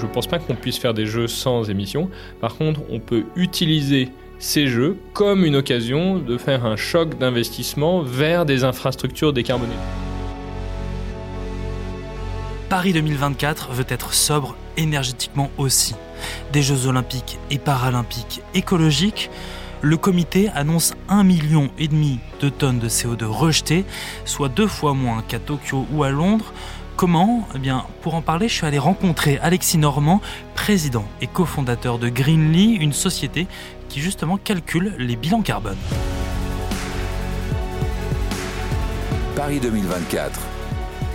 Je ne pense pas qu'on puisse faire des jeux sans émissions. Par contre, on peut utiliser ces jeux comme une occasion de faire un choc d'investissement vers des infrastructures décarbonées. Paris 2024 veut être sobre énergétiquement aussi. Des Jeux olympiques et paralympiques écologiques, le comité annonce 1,5 million de tonnes de CO2 rejetées, soit deux fois moins qu'à Tokyo ou à Londres. Comment Eh bien, pour en parler, je suis allé rencontrer Alexis Normand, président et cofondateur de Greenly, une société qui justement calcule les bilans carbone. Paris 2024,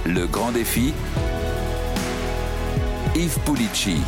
le grand défi. Yves Pulici.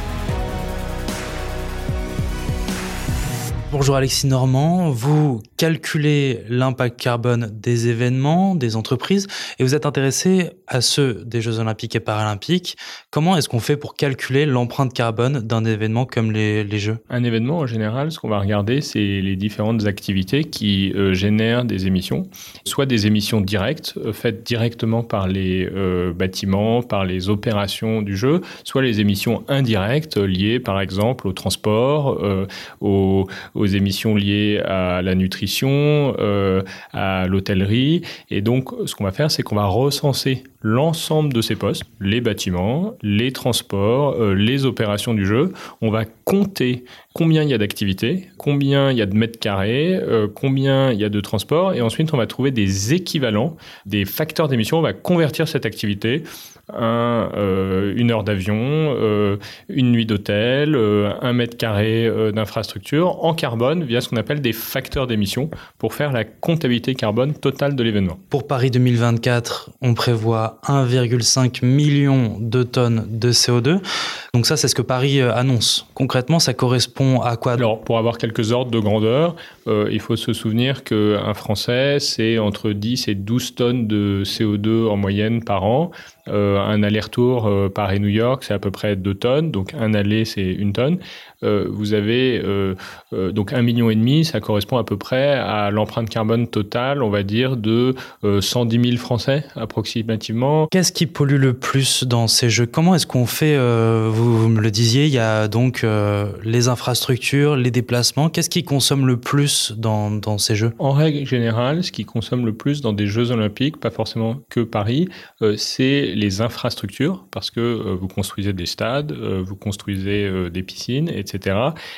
Bonjour Alexis Normand, vous calculez l'impact carbone des événements, des entreprises, et vous êtes intéressé à ceux des Jeux olympiques et paralympiques. Comment est-ce qu'on fait pour calculer l'empreinte carbone d'un événement comme les, Jeux? Un événement, en général, ce qu'on va regarder, c'est les différentes activités qui euh, génèrent des émissions, soit des émissions directes, euh, faites directement par les euh, bâtiments, par les opérations du jeu, soit les émissions indirectes liées, par exemple, au transport, au aux émissions liées à la nutrition, euh, à l'hôtellerie. Et donc, ce qu'on va faire, c'est qu'on va recenser l'ensemble de ces postes, les bâtiments, les transports, euh, les opérations du jeu. On va compter combien il y a d'activités, combien il y a de mètres carrés, euh, combien il y a de transports, et ensuite on va trouver des équivalents, des facteurs d'émission. On va convertir cette activité un, euh, une heure d'avion, une nuit d'hôtel, un mètre carré d'infrastructure en carbone via ce qu'on appelle des facteurs d'émission pour faire la comptabilité carbone totale de l'événement. Pour Paris 2024, on prévoit 1,5 million de tonnes de CO2. Donc ça, c'est ce que Paris euh, annonce. Concrètement, ça correspond à quoi? Alors, pour avoir quelques ordres de grandeur, euh, il faut se souvenir qu'un Français, c'est entre 10 et 12 tonnes de CO2 en moyenne par an. Euh, un aller-retour Paris-New York, c'est à peu près 2 tonnes. Donc, un aller, c'est une tonne. vous avez donc un million et demi, ça correspond à peu près à l'empreinte carbone totale, on va dire, de 110 000 Français approximativement. Qu'est-ce qui pollue le plus dans ces jeux? Comment est-ce qu'on fait vous, me le disiez, il y a donc les infrastructures, les déplacements. Qu'est-ce qui consomme le plus dans, ces Jeux? En règle générale, ce qui consomme le plus dans des Jeux olympiques, pas forcément que Paris, euh, c'est les infrastructures, parce que euh, vous construisez des stades, euh, vous construisez des piscines, etc.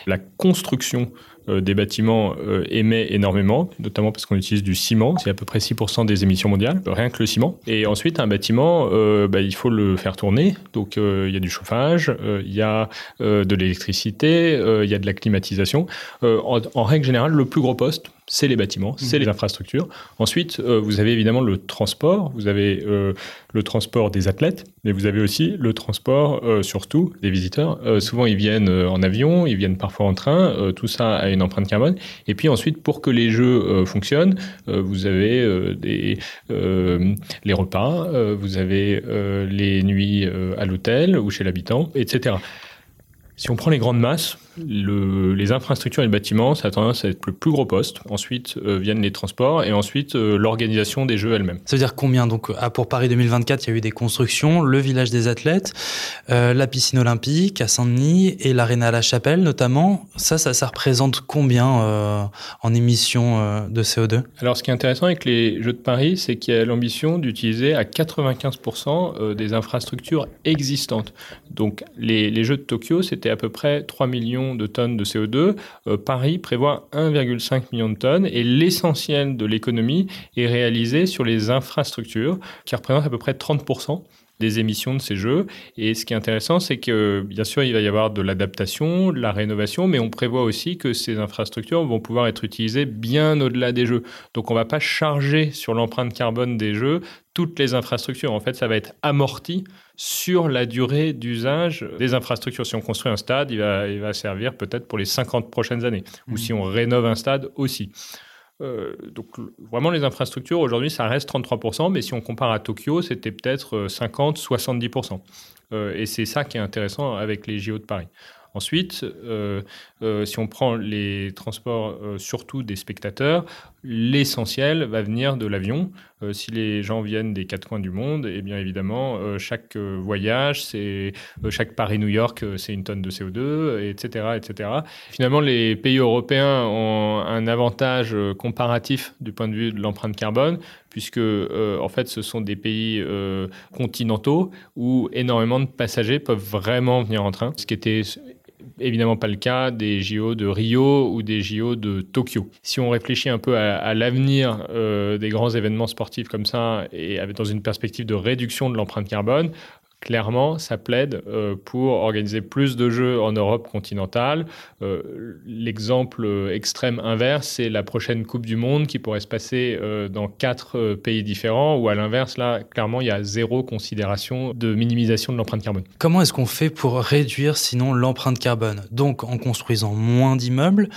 La construction euh, des bâtiments euh, émet énormément, notamment parce qu'on utilise du ciment. C'est à peu près 6% des émissions mondiales, rien que le ciment. Et ensuite, un bâtiment, euh, bah, il faut le faire tourner. Donc, il y a du chauffage, il y a de l'électricité, il y a de la climatisation. en, règle générale, le plus gros poste, c'est les bâtiments, c'est mhm. les infrastructures. Ensuite, euh, vous avez évidemment le transport, vous avez euh, le transport des athlètes, mais vous avez aussi le transport euh, surtout des visiteurs. souvent, ils viennent en avion, ils viennent parfois en train, tout ça a une empreinte carbone. Et puis ensuite, pour que les jeux fonctionnent, vous avez des, les repas, vous avez les nuits à l'hôtel ou chez l'habitant, etc. Si on prend les grandes masses, les infrastructures et le bâtiment, ça a tendance à être le plus gros poste. Ensuite euh, viennent les transports et ensuite euh, l'organisation des jeux elle-même. Ça veut dire combien Donc ah, pour Paris 2024, il y a eu des constructions, le village des athlètes, euh, la piscine olympique à Saint-Denis et l'aréna à la Chapelle notamment. Ça, ça, ça représente combien en émissions de CO2 Alors ce qui est intéressant avec les Jeux de Paris, c'est qu'il y a l'ambition d'utiliser à 95% des infrastructures existantes. Donc les, les Jeux de Tokyo, c'était à peu près 3 millions de tonnes de CO2. Euh, Paris prévoit 1,5 million de tonnes et l'essentiel de l'économie est réalisé sur les infrastructures qui représentent à peu près 30% des émissions de ces jeux. Et ce qui est intéressant, c'est que bien sûr, il va y avoir de l'adaptation, de la rénovation, mais on prévoit aussi que ces infrastructures vont pouvoir être utilisées bien au-delà des jeux. Donc on ne va pas charger sur l'empreinte carbone des jeux toutes les infrastructures. En fait, ça va être amorti sur la durée d'usage des infrastructures. Si on construit un stade, il va, il va servir peut-être pour les 50 prochaines années. Ou mmh. si on rénove un stade aussi. Euh, donc vraiment les infrastructures aujourd'hui ça reste 33%, mais si on compare à Tokyo c'était peut-être 50-70%. Euh, euh, et c'est ça qui est intéressant avec les JO de Paris. Ensuite, si on prend les transports surtout des spectateurs, l'essentiel va venir de l'avion. Euh, si les gens viennent des quatre coins du monde, et eh bien évidemment, euh, chaque euh, voyage, c'est chaque Paris-New York, c'est une tonne de CO2, etc., etc. Finalement, les pays européens ont un avantage comparatif du point de vue de l'empreinte carbone, puisque en fait, ce sont des pays continentaux où énormément de passagers peuvent vraiment venir en train, ce qui était évidemment pas le cas des JO de Rio ou des JO de Tokyo. Si on réfléchit un peu à, l'avenir euh, des grands événements sportifs comme ça et avec, dans une perspective de réduction de l'empreinte carbone, clairement, ça plaide euh, pour organiser plus de jeux en Europe continentale. Euh, l'exemple euh, extrême inverse, c'est la prochaine Coupe du Monde qui pourrait se passer dans quatre pays différents, où à l'inverse, là, clairement, il y a zéro considération de minimisation de l'empreinte carbone. Comment est-ce qu'on fait pour réduire sinon l'empreinte carbone? Donc en construisant moins d'immeubles,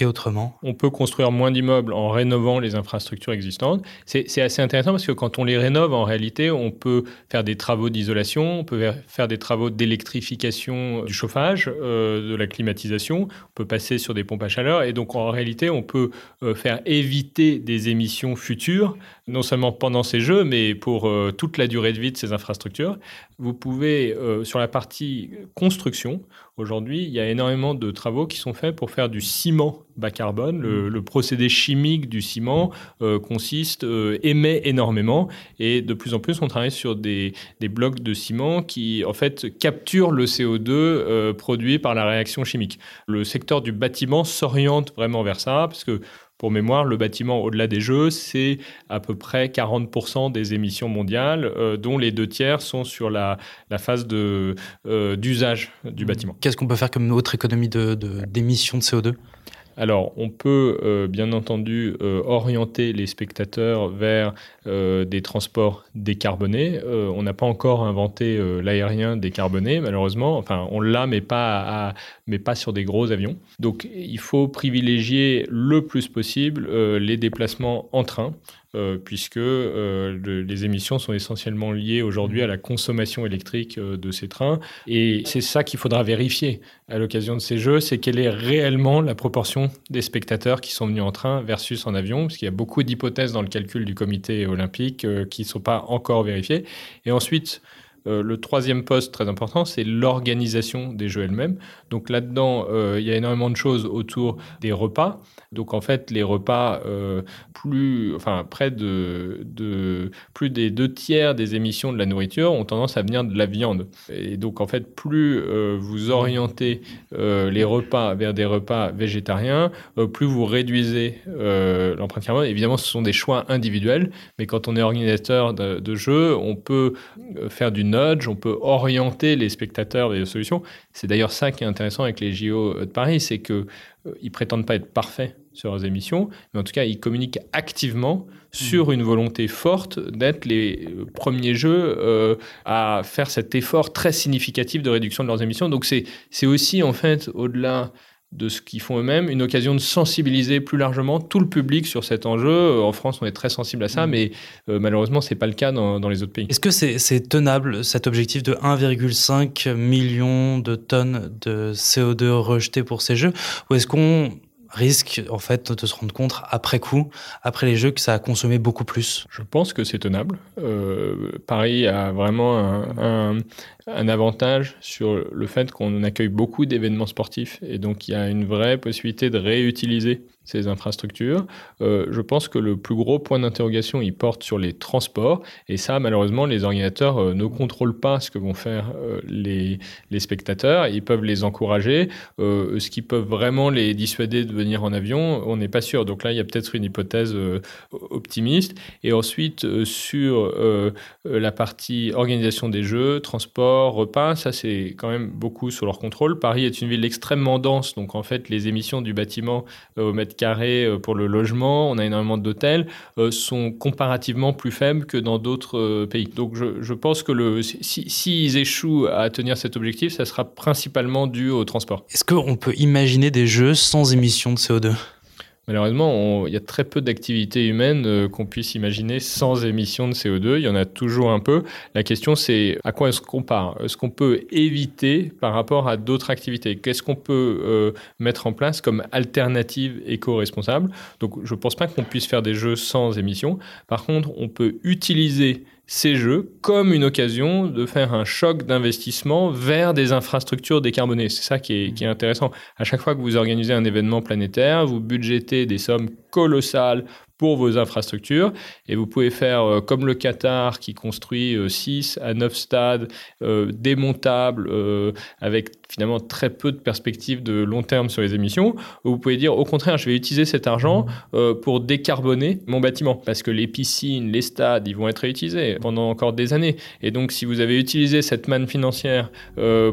et autrement On peut construire moins d'immeubles en rénovant les infrastructures existantes. C'est assez intéressant parce que quand on les rénove, en réalité, on peut faire des travaux d'isolation, on peut faire des travaux d'électrification du chauffage, euh, de la climatisation, on peut passer sur des pompes à chaleur et donc en réalité, on peut euh, faire éviter des émissions futures, non seulement pendant ces jeux, mais pour euh, toute la durée de vie de ces infrastructures. Vous pouvez, sur la partie construction, Aujourd'hui, il y a énormément de travaux qui sont faits pour faire du ciment bas carbone. Le, procédé chimique du ciment euh, consiste, euh, émet énormément et de plus en plus, on travaille sur des, blocs de ciment qui, en fait, capturent le CO2 euh, produit par la réaction chimique. Le secteur du bâtiment s'oriente vraiment vers ça parce que pour mémoire, le bâtiment au-delà des jeux, c'est à peu près 40% des émissions mondiales, euh, dont les deux tiers sont sur la, phase euh, d'usage du mmh. bâtiment. Qu'est-ce qu'on peut faire comme autre économie d'émissions de, de CO2 alors, on peut euh, bien entendu euh, orienter les spectateurs vers euh, des transports décarbonés. on n'a pas encore inventé l'aérien décarboné, malheureusement. Enfin, on l'a, mais pas, mais pas sur des gros avions. Donc, il faut privilégier le plus possible les déplacements en train. Euh, puisque euh, les émissions sont essentiellement liées aujourd'hui à la consommation électrique euh, de ces trains. Et c'est ça qu'il faudra vérifier à l'occasion de ces jeux, c'est quelle est réellement la proportion des spectateurs qui sont venus en train versus en avion, parce qu'il y a beaucoup d'hypothèses dans le calcul du comité olympique qui ne sont pas encore vérifiées. Et ensuite, le troisième poste très important, c'est l'organisation des jeux elles-mêmes. Donc là-dedans, il y a énormément de choses autour des repas. Donc en fait, les repas, euh, plus, enfin près de, plus des deux tiers des émissions de la nourriture ont tendance à venir de la viande. Et donc en fait, plus euh, vous orientez euh, les repas vers des repas végétariens, plus vous réduisez l'empreinte carbone. Évidemment, ce sont des choix individuels, mais quand on est organisateur de, de jeux, on peut faire du on peut orienter les spectateurs vers des solutions. C'est d'ailleurs ça qui est intéressant avec les JO de Paris, c'est que ils prétendent pas être parfaits sur leurs émissions, mais en tout cas, ils communiquent activement sur une volonté forte d'être les euh, premiers jeux euh, à faire cet effort très significatif de réduction de leurs émissions. Donc c'est aussi, en fait, au-delà de ce qu'ils font eux-mêmes, une occasion de sensibiliser plus largement tout le public sur cet enjeu. En France, on est très sensible à ça, mm. mais euh, malheureusement, ce n'est pas le cas dans, dans les autres pays. Est-ce que c'est tenable, cet objectif de 1,5 million de tonnes de CO2 rejetées pour ces jeux? Ou est-ce qu'on risque en fait de se rendre compte après coup, après les jeux, que ça a consommé beaucoup plus Je pense que c'est tenable. Euh, Paris a vraiment un, avantage sur le fait qu'on accueille beaucoup d'événements sportifs et donc il y a une vraie possibilité de réutiliser ces infrastructures. Euh, je pense que le plus gros point d'interrogation, il porte sur les transports. Et ça, malheureusement, les organisateurs euh, ne contrôlent pas ce que vont faire les, les, spectateurs. Ils peuvent les encourager. ce qui peut vraiment les dissuader de venir en avion, on n'est pas sûr. Donc là, il y a peut-être une hypothèse optimiste. Et ensuite, sur la partie organisation des jeux, transport, repas, ça, c'est quand même beaucoup sous leur contrôle. Paris est une ville extrêmement dense. Donc en fait, les émissions du bâtiment au mètre carrés euh, pour le logement, on a énormément d'hôtels, euh, sont comparativement plus faibles que dans d'autres euh, pays. Donc je, pense que le, si, échouent à tenir cet objectif, ça sera principalement dû au transport. Est-ce qu'on peut imaginer des jeux sans émissions de CO2 Malheureusement, il y a très peu d'activités humaines euh, qu'on puisse imaginer sans émission de CO2. Il y en a toujours un peu. La question, c'est à quoi est-ce qu'on part? Est-ce qu'on peut éviter par rapport à d'autres activités? Qu'est-ce qu'on peut euh, mettre en place comme alternative éco-responsable? Donc, je ne pense pas qu'on puisse faire des jeux sans émissions. Par contre, on peut utiliser ces jeux comme une occasion de faire un choc d'investissement vers des infrastructures décarbonées. C'est ça qui est, intéressant. À chaque fois que vous organisez un événement planétaire, vous budgétez des sommes colossales vos infrastructures. Et vous pouvez faire euh, comme le Qatar qui construit 6 euh, à 9 stades euh, démontables avec finalement très peu de perspectives de long terme sur les émissions. Vous pouvez dire au contraire, je vais utiliser cet argent pour décarboner mon bâtiment parce que les piscines, les stades, ils vont être réutilisés pendant encore des années. Et donc si vous avez utilisé cette manne financière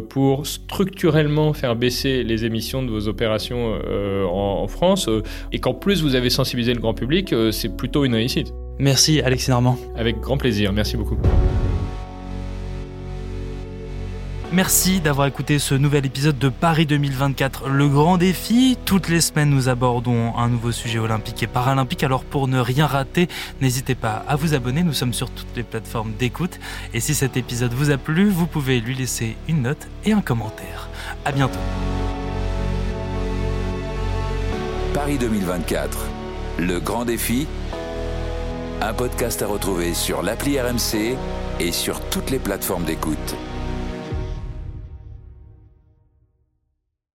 pour structurellement faire baisser les émissions de vos opérations en, France et qu'en plus vous avez sensibilisé le grand public, c'est plutôt une réussite. Merci Alexis Normand. Avec grand plaisir, merci beaucoup. Merci d'avoir écouté ce nouvel épisode de Paris 2024, le grand défi. Toutes les semaines, nous abordons un nouveau sujet olympique et paralympique. Alors pour ne rien rater, n'hésitez pas à vous abonner. Nous sommes sur toutes les plateformes d'écoute. Et si cet épisode vous a plu, vous pouvez lui laisser une note et un commentaire. À bientôt. Paris 2024 le grand défi, un podcast à retrouver sur l'appli RMC et sur toutes les plateformes d'écoute.